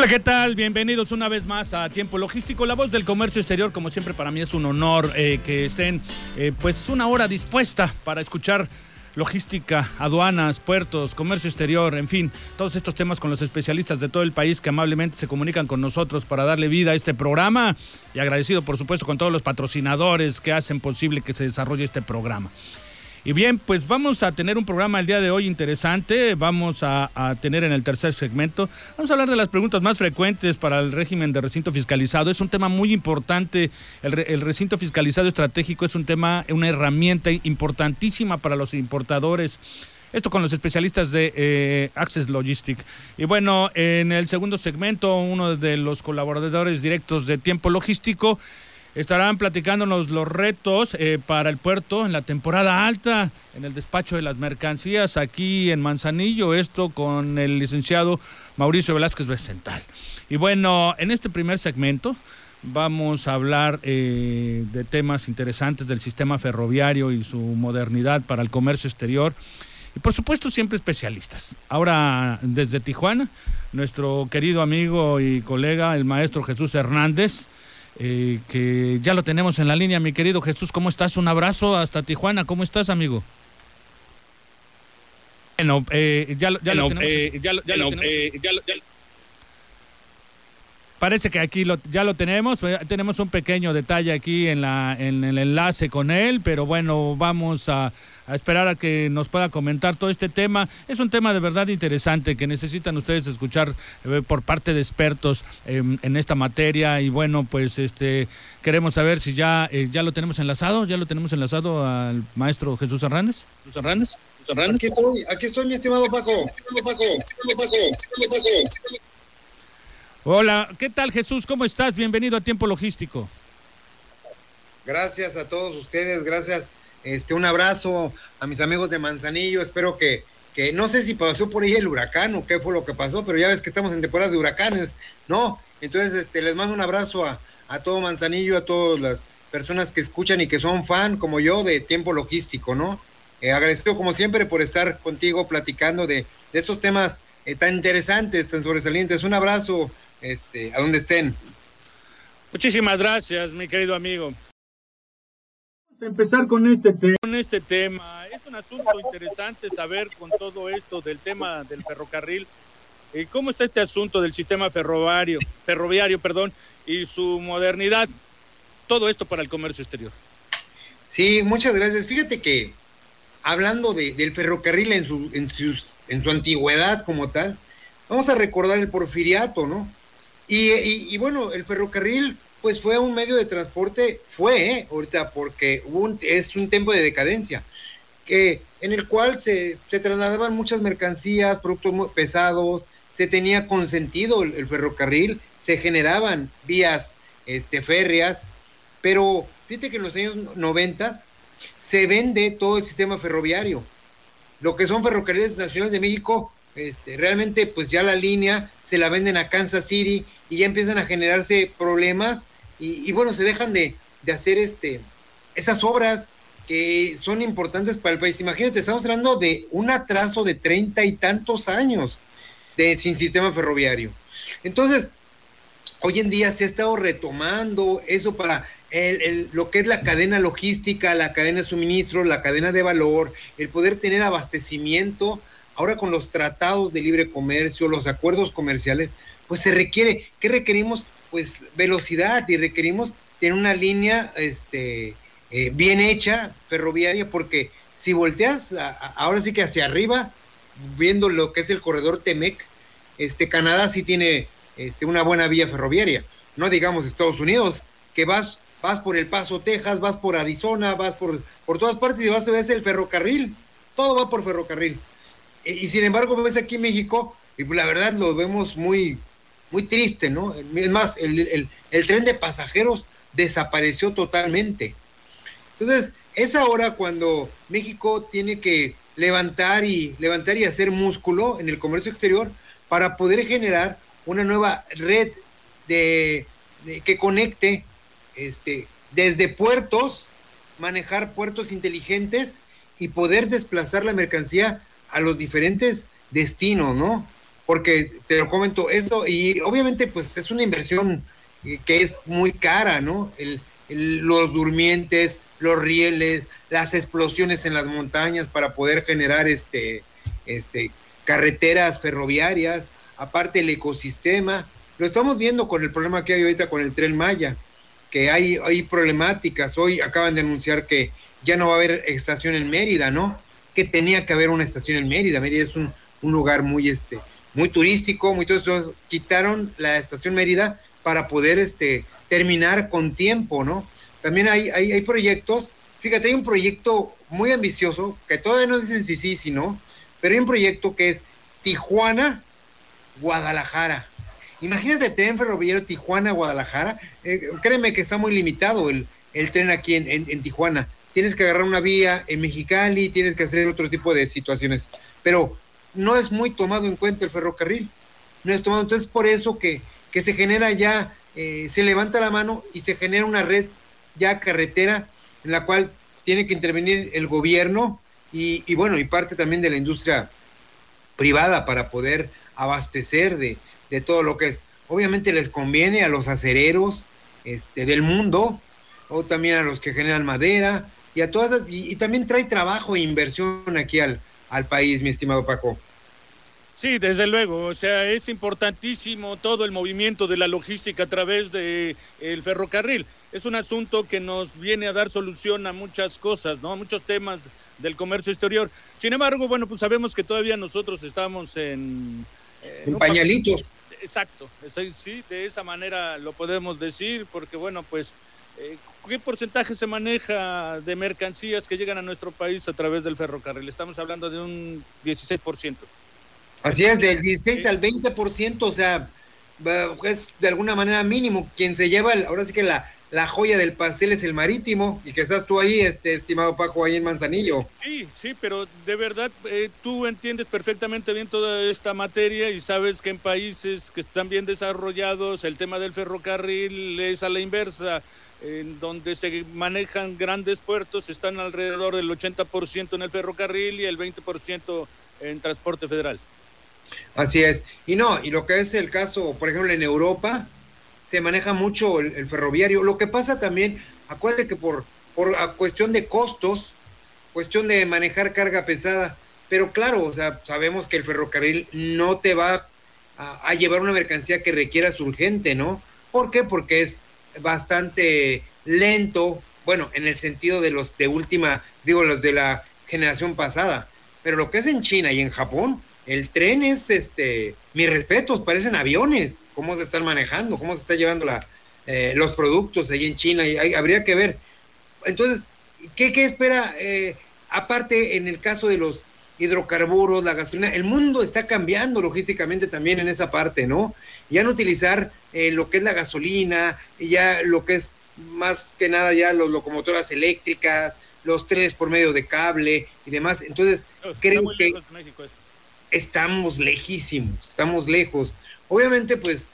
Hola, ¿qué tal? Bienvenidos una vez más a Tiempo Logístico, la voz del comercio exterior. Como siempre, para mí es un honor eh, que estén, eh, pues, una hora dispuesta para escuchar logística, aduanas, puertos, comercio exterior, en fin, todos estos temas con los especialistas de todo el país que amablemente se comunican con nosotros para darle vida a este programa y agradecido, por supuesto, con todos los patrocinadores que hacen posible que se desarrolle este programa. Y bien, pues vamos a tener un programa el día de hoy interesante. Vamos a, tener en el tercer segmento, vamos a hablar de las preguntas más frecuentes para el régimen de recinto fiscalizado. Es un tema muy importante. El, recinto fiscalizado estratégico es un tema, una herramienta importantísima para los importadores. Esto con los especialistas de eh, Access Logistic. Y bueno, en el segundo segmento, uno de los colaboradores directos de Tiempo Logístico estarán platicándonos los retos eh, para el puerto en la temporada alta, en el despacho de las mercancías aquí en Manzanillo, esto con el licenciado Mauricio Velázquez Becental. Y bueno, en este primer segmento vamos a hablar eh, de temas interesantes del sistema ferroviario y su modernidad para el comercio exterior. Y por supuesto siempre especialistas. Ahora desde Tijuana, nuestro querido amigo y colega, el maestro Jesús Hernández, eh, que ya lo tenemos en la línea. Mi querido Jesús, ¿cómo estás? Un abrazo hasta Tijuana. ¿Cómo estás, amigo? Bueno, eh, ya, ya, lo tenemos. Parece que aquí lo, ya lo tenemos. Eh, tenemos un pequeño detalle aquí en, la, en el enlace con él, pero bueno, vamos a, esperar a que nos pueda comentar todo este tema. Es un tema de verdad interesante que necesitan ustedes escuchar eh, por parte de expertos em, en esta materia. Y bueno, pues este queremos saber si ya, eh, ya lo tenemos enlazado, ya lo tenemos enlazado al maestro Jesús Hernández. Jesús Hernández. Aquí estoy, aquí estoy, mi estimado Paco. Paco, Paco, mi estimado Paco. Hola, ¿qué tal Jesús? ¿Cómo estás? Bienvenido a Tiempo Logístico. Gracias a todos ustedes, gracias. Este, un abrazo a mis amigos de Manzanillo. Espero que, que no sé si pasó por ahí el huracán o qué fue lo que pasó, pero ya ves que estamos en temporada de huracanes, ¿no? Entonces, este, les mando un abrazo a, todo Manzanillo, a todas las personas que escuchan y que son fan, como yo, de Tiempo Logístico, ¿no? Eh, agradecido como siempre por estar contigo platicando de, de estos temas eh, tan interesantes, tan sobresalientes. Un abrazo este, a donde estén. Muchísimas gracias, mi querido amigo. Vamos a empezar con este tema. Con este tema. Es un asunto interesante saber con todo esto del tema del ferrocarril. Eh, ¿Cómo está este asunto del sistema ferroviario, ferroviario perdón, y su modernidad? Todo esto para el comercio exterior. Sí, muchas gracias. Fíjate que hablando de, del ferrocarril en su, en, en su antigüedad como tal, vamos a recordar el porfiriato, ¿no? Y, bueno, el ferrocarril pues fue un medio de transporte, fue ¿eh? ahorita porque es un tiempo de decadencia, que, en el cual se, trasladaban muchas mercancías, productos muy pesados, se tenía consentido el, ferrocarril, se generaban vías este, férreas, pero fíjate que en los años noventas se vende todo el sistema ferroviario. Lo que son ferrocarriles nacionales de México, este, realmente pues ya la línea se la venden a Kansas City y ya empiezan a generarse problemas y, bueno, se dejan de, hacer este, esas obras que son importantes para el país. Imagínate, estamos hablando de un atraso de treinta y tantos años de, sin sistema ferroviario. Entonces, hoy en día se ha estado retomando eso para lo que es la cadena logística, la cadena de suministro, la cadena de valor, el poder tener abastecimiento. Ahora con los tratados de libre comercio, los acuerdos comerciales, pues se requiere, ¿qué requerimos? Pues velocidad y requerimos tener una línea este, eh, bien hecha, ferroviaria, porque si volteas ahora sí que hacia arriba, viendo lo que es el corredor Temec, este, Canadá sí tiene este, una buena vía ferroviaria, no digamos Estados Unidos, que vas vas por El Paso, Texas, vas por Arizona, vas por, por todas partes y vas a ver el ferrocarril. Todo va por ferrocarril. Y, sin embargo, ves aquí en México, y la verdad lo vemos muy, muy triste, ¿no? Es más, el, el tren de pasajeros desapareció totalmente. Entonces, es ahora cuando México tiene que levantar y levantar y hacer músculo en el comercio exterior para poder generar una nueva red de, que conecte este, desde puertos, manejar puertos inteligentes y poder desplazar la mercancía a los diferentes destinos, ¿no? Porque te lo comento, eso, y obviamente pues es una inversión que es muy cara, ¿no? los durmientes, los rieles, las explosiones en las montañas para poder generar este, este, carreteras ferroviarias, aparte el ecosistema. Lo estamos viendo con el problema que hay ahorita con el tren Maya, que hay, hay problemáticas. Hoy acaban de anunciar que ya no va a haber estación en Mérida, ¿no? Que tenía que haber una estación en Mérida. Mérida es un, lugar muy, este, muy turístico, muy todo Quitaron la estación Mérida para poder este, terminar con tiempo, ¿no? También hay, hay, proyectos, fíjate, hay un proyecto muy ambicioso, que todavía no dicen si sí, si no, pero hay un proyecto que es Tijuana, Guadalajara. Imagínate tren ferroviario Tijuana, Guadalajara. Eh, créeme que está muy limitado el, tren aquí en, en, Tijuana. Tienes que agarrar una vía en Mexicali, tienes que hacer otro tipo de situaciones. Pero no es muy tomado en cuenta el ferrocarril. No es tomado. Entonces, por eso que, que se genera ya, eh, se levanta la mano y se genera una red ya carretera en la cual tiene que intervenir el gobierno y, bueno, y parte también de la industria privada para poder abastecer de, todo lo que es. Obviamente les conviene a los acereros este, del mundo, o también a los que generan madera, y a todas, y, también trae trabajo e inversión aquí al, al país, mi estimado Paco. Sí, desde luego, o sea, es importantísimo todo el movimiento de la logística a través del el ferrocarril es un asunto que nos viene a dar solución a muchas cosas, ¿no? A muchos temas del comercio exterior. Sin embargo, bueno, pues sabemos que todavía nosotros estamos en... en pañalitos. Exacto, sí, de esa manera lo podemos decir, porque bueno, pues, eh, ¿qué porcentaje se maneja de mercancías que llegan a nuestro país a través del ferrocarril? Estamos hablando de un 16%. Así es, del 16 al 20%, o sea, es de alguna manera mínimo. Quien se lleva, ahora sí que la, la joya del pastel es el marítimo y que estás tú ahí, este estimado Paco, ahí en Manzanillo. Sí, sí, pero de verdad eh, tú entiendes perfectamente bien toda esta materia y sabes que en países que están bien desarrollados el tema del ferrocarril es a la inversa, en donde se manejan grandes puertos están alrededor del 80% en el ferrocarril y el 20% en transporte federal. Así es. Y no, y lo que es el caso, por ejemplo, en Europa, se maneja mucho el, ferroviario. Lo que pasa también, acuérdate que por, por cuestión de costos, cuestión de manejar carga pesada, pero claro, o sea, sabemos que el ferrocarril no te va a, llevar una mercancía que requieras urgente, ¿no? ¿Por qué? Porque es bastante lento, bueno, en el sentido de los de última, digo, los de la generación pasada, pero lo que es en China y en Japón, el tren es, este, mis respetos, parecen aviones, cómo se están manejando, cómo se está llevando la, eh, los productos ahí en China, y habría que ver. Entonces, ¿qué, qué espera? Eh, aparte, en el caso de los hidrocarburos, la gasolina, el mundo está cambiando logísticamente también en esa parte, ¿no? Ya no utilizar eh, lo que es la gasolina, ya lo que es más que nada ya las locomotoras eléctricas, los trenes por medio de cable y demás. Entonces, creo que estamos lejísimos, estamos lejos. Obviamente, pues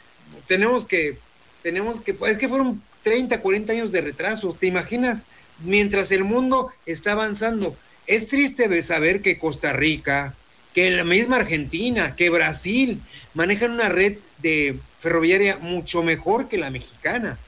tenemos que, tenemos que, es que fueron 30, 40 años de retraso, ¿te imaginas? Mientras el mundo está avanzando. Es triste saber que Costa Rica, que la misma Argentina, que Brasil manejan una red de ferroviaria mucho mejor que la mexicana.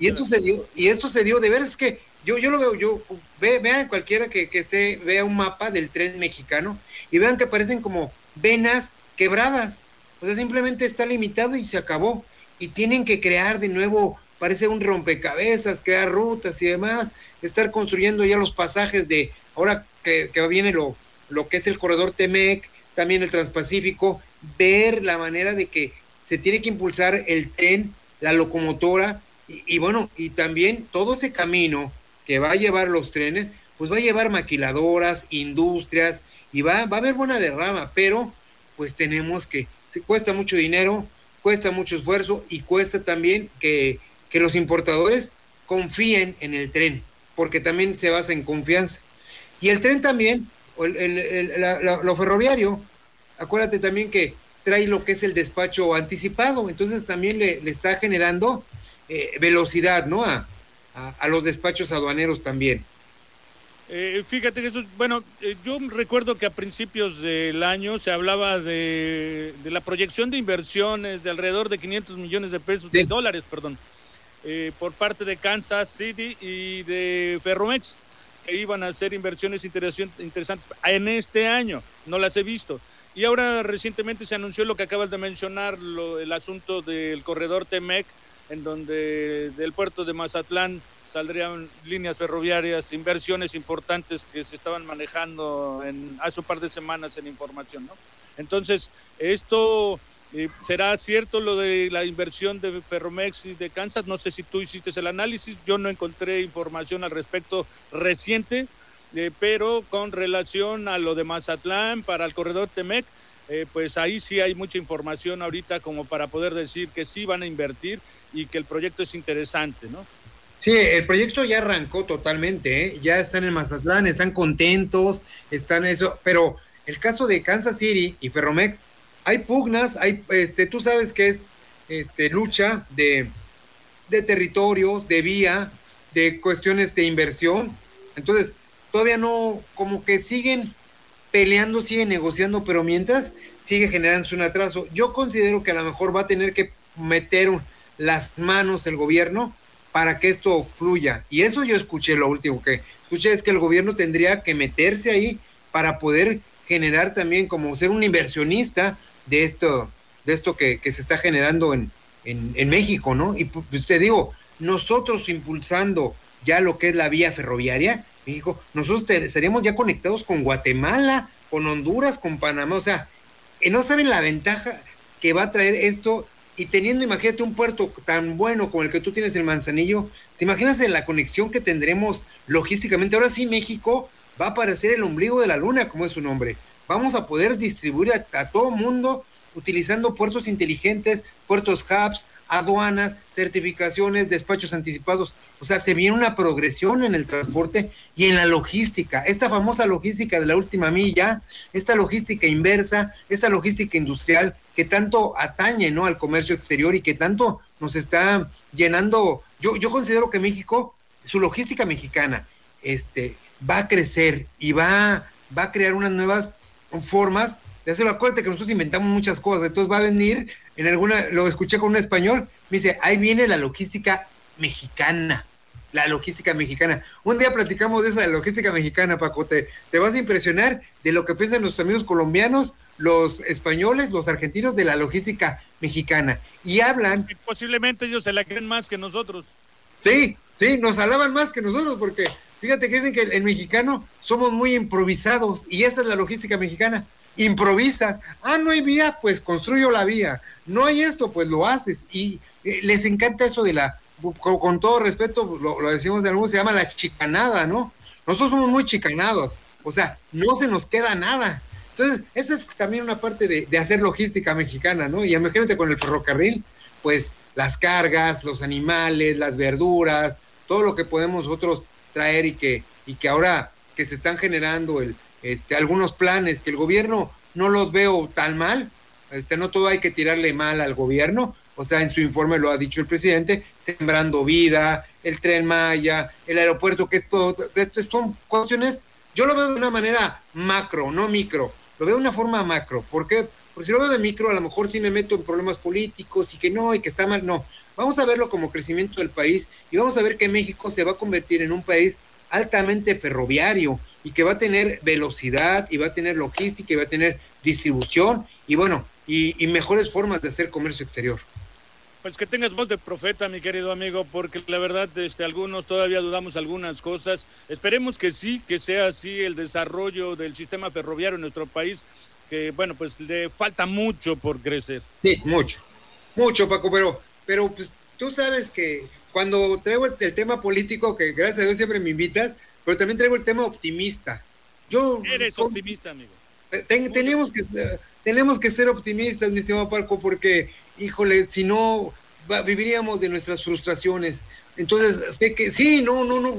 y esto se dio, y esto se dio, de ver es que yo, yo lo veo, yo, vean cualquiera que, que esté, vea un mapa del tren mexicano y vean que parecen como venas quebradas. O sea, simplemente está limitado y se acabó. Y tienen que crear de nuevo, parece un rompecabezas, crear rutas y demás, estar construyendo ya los pasajes de, ahora que, viene lo, lo que es el corredor Temec, también el Transpacífico, ver la manera de que se tiene que impulsar el tren, la locomotora, Y, bueno, y también todo ese camino que va a llevar los trenes, pues va a llevar maquiladoras, industrias, y va, va a haber buena derrama, pero pues tenemos que, cuesta mucho dinero, cuesta mucho esfuerzo y cuesta también que, que los importadores confíen en el tren, porque también se basa en confianza. Y el tren también, lo ferroviario, acuérdate también que trae lo que es el despacho anticipado, entonces también le, está generando eh, velocidad, ¿no? A, a, los despachos aduaneros también. Eh, fíjate que eso, bueno, eh, yo recuerdo que a principios del año se hablaba de, la proyección de inversiones de alrededor de 500 millones de pesos, de dólares, perdón, por parte de Kansas City y de Ferromex, que iban a hacer inversiones interesantes en este año. No las he visto. Y ahora recientemente se anunció lo que acabas de mencionar, el asunto del corredor Temec, en donde del puerto de Mazatlán saldrían líneas ferroviarias, inversiones importantes que se estaban manejando en, hace un par de semanas en información. ¿no? Entonces, esto eh, será cierto lo de la inversión de Ferromex y de Kansas. No sé si tú hiciste el análisis, yo no encontré información al respecto reciente eh, pero con relación a lo de Mazatlán para el corredor Temec, eh, pues ahí sí hay mucha información ahorita como para poder decir que sí van a invertir y que el proyecto es interesante, ¿no? Sí, el proyecto ya arrancó totalmente, ¿eh? ya están en Mazatlán, están contentos, están eso, pero el caso de Kansas City y Ferromex, hay pugnas, hay, este, tú sabes que es este, lucha de, de territorios, de vía, de cuestiones de inversión. Entonces, todavía no, como que siguen peleando, siguen negociando, pero mientras sigue generándose un atraso. Yo considero que a lo mejor va a tener que meter las manos el gobierno para que esto fluya. Y eso yo escuché, lo último que escuché es que el gobierno tendría que meterse ahí para poder generar también como ser un inversionista de esto, de esto que, se está generando en, en, México, ¿no? Y pues te digo, nosotros impulsando ya lo que es la vía ferroviaria, México, nosotros estaríamos ya conectados con Guatemala, con Honduras, con Panamá, o sea, eh, no saben la ventaja que va a traer esto y teniendo, imagínate, un puerto tan bueno como el que tú tienes en Manzanillo, ¿te imaginas la conexión que tendremos logísticamente? Ahora sí, México va a parecer el ombligo de la luna, como es su nombre. Vamos a poder distribuir a, a todo mundo utilizando puertos inteligentes, puertos hubs, aduanas, certificaciones, despachos anticipados. O sea, se viene una progresión en el transporte y en la logística. Esta famosa logística de la última milla, esta logística inversa, esta logística industrial que tanto atañe ¿no? al comercio exterior y que tanto nos está llenando. Yo, yo considero que México, su logística mexicana, este, va a crecer y va, va a crear unas nuevas formas de hacerlo. Acuérdate que nosotros inventamos muchas cosas, entonces va a venir en alguna, lo escuché con un español, me dice, ahí viene la logística mexicana, la logística mexicana. Un día platicamos de esa logística mexicana, Paco, te, vas a impresionar de lo que piensan nuestros amigos colombianos, los españoles, los argentinos de la logística mexicana. Y hablan... posiblemente ellos se la creen más que nosotros. Sí, sí, nos alaban más que nosotros porque fíjate que dicen que el mexicano somos muy improvisados y esa es la logística mexicana improvisas. Ah, no hay vía, pues construyo la vía. No hay esto, pues lo haces. Y eh, les encanta eso de la, con, todo respeto, lo, decimos de algún, se llama la chicanada, ¿no? Nosotros somos muy chicanados, o sea, no se nos queda nada. Entonces, esa es también una parte de, hacer logística mexicana, ¿no? Y imagínate con el ferrocarril, pues las cargas, los animales, las verduras, todo lo que podemos nosotros traer y que, y que ahora que se están generando el, este, algunos planes que el gobierno no los veo tan mal, este, no todo hay que tirarle mal al gobierno, o sea, en su informe lo ha dicho el presidente, sembrando vida, el tren Maya, el aeropuerto, que esto, son cuestiones, yo lo veo de una manera macro, no micro, lo veo de una forma macro, ¿por qué? Porque si lo veo de micro, a lo mejor sí me meto en problemas políticos y que no, y que está mal, no. Vamos a verlo como crecimiento del país y vamos a ver que México se va a convertir en un país altamente ferroviario y que va a tener velocidad y va a tener logística y va a tener distribución y bueno, y, mejores formas de hacer comercio exterior. Pues que tengas voz de profeta, mi querido amigo, porque la verdad, este, algunos todavía dudamos algunas cosas. Esperemos que sí, que sea así el desarrollo del sistema ferroviario en nuestro país, que bueno, pues le falta mucho por crecer. Sí, mucho, mucho, Paco, pero, pero pues tú sabes que cuando traigo el, tema político, que gracias a Dios siempre me invitas, pero también traigo el tema optimista. Yo, Eres optimista, amigo. tenemos, que, tenemos que ser optimistas, mi estimado Parco, porque, híjole, si no, viviríamos de nuestras frustraciones. Entonces, sé que sí, no, no, no,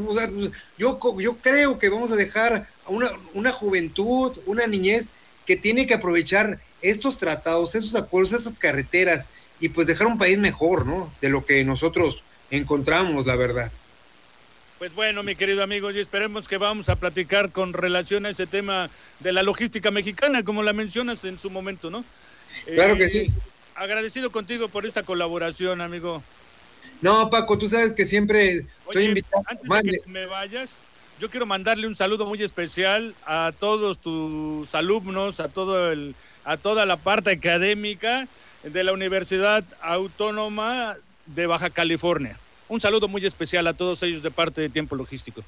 yo, yo creo que vamos a dejar a una, una juventud, una niñez que tiene que aprovechar estos tratados, esos acuerdos, esas carreteras y pues dejar un país mejor, ¿no? De lo que nosotros encontramos, la verdad. Pues bueno, mi querido amigo, y esperemos que vamos a platicar con relación a ese tema de la logística mexicana, como la mencionas en su momento, ¿no? Claro que sí. Eh, agradecido contigo por esta colaboración, amigo. No, Paco, tú sabes que siempre soy invitado. Antes de que me vayas, yo quiero mandarle un saludo muy especial a todos tus alumnos, a todo el, a toda la parte académica de la Universidad Autónoma de Baja California. Un saludo muy especial a todos ellos de parte de Tiempo Logístico.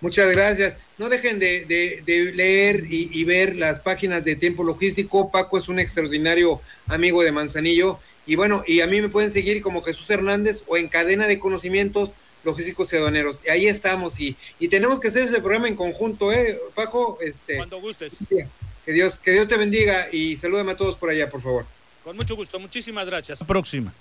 Muchas gracias. No dejen de, leer y, y, ver las páginas de Tiempo Logístico. Paco es un extraordinario amigo de Manzanillo. Y bueno, y a mí me pueden seguir como Jesús Hernández o en Cadena de Conocimientos Logísticos y Aduaneros. Y ahí estamos. Y, y tenemos que hacer ese programa en conjunto, ¿eh, Paco? Este, Cuando gustes. Que Dios, que Dios te bendiga y salúdame a todos por allá, por favor. Con mucho gusto. Muchísimas gracias. Próxima.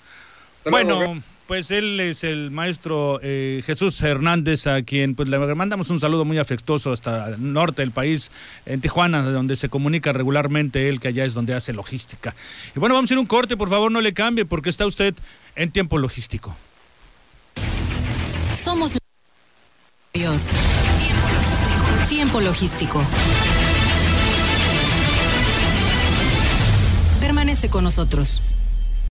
bueno, pues él es el maestro eh, Jesús Hernández, a quien pues le mandamos un saludo muy afectuoso hasta el norte del país, en Tijuana, donde se comunica regularmente él, que allá es donde hace logística. Y bueno, vamos a ir un corte, por favor, no le cambie, porque está usted en tiempo logístico. Somos Tiempo logístico. Tiempo logístico. Permanece con nosotros.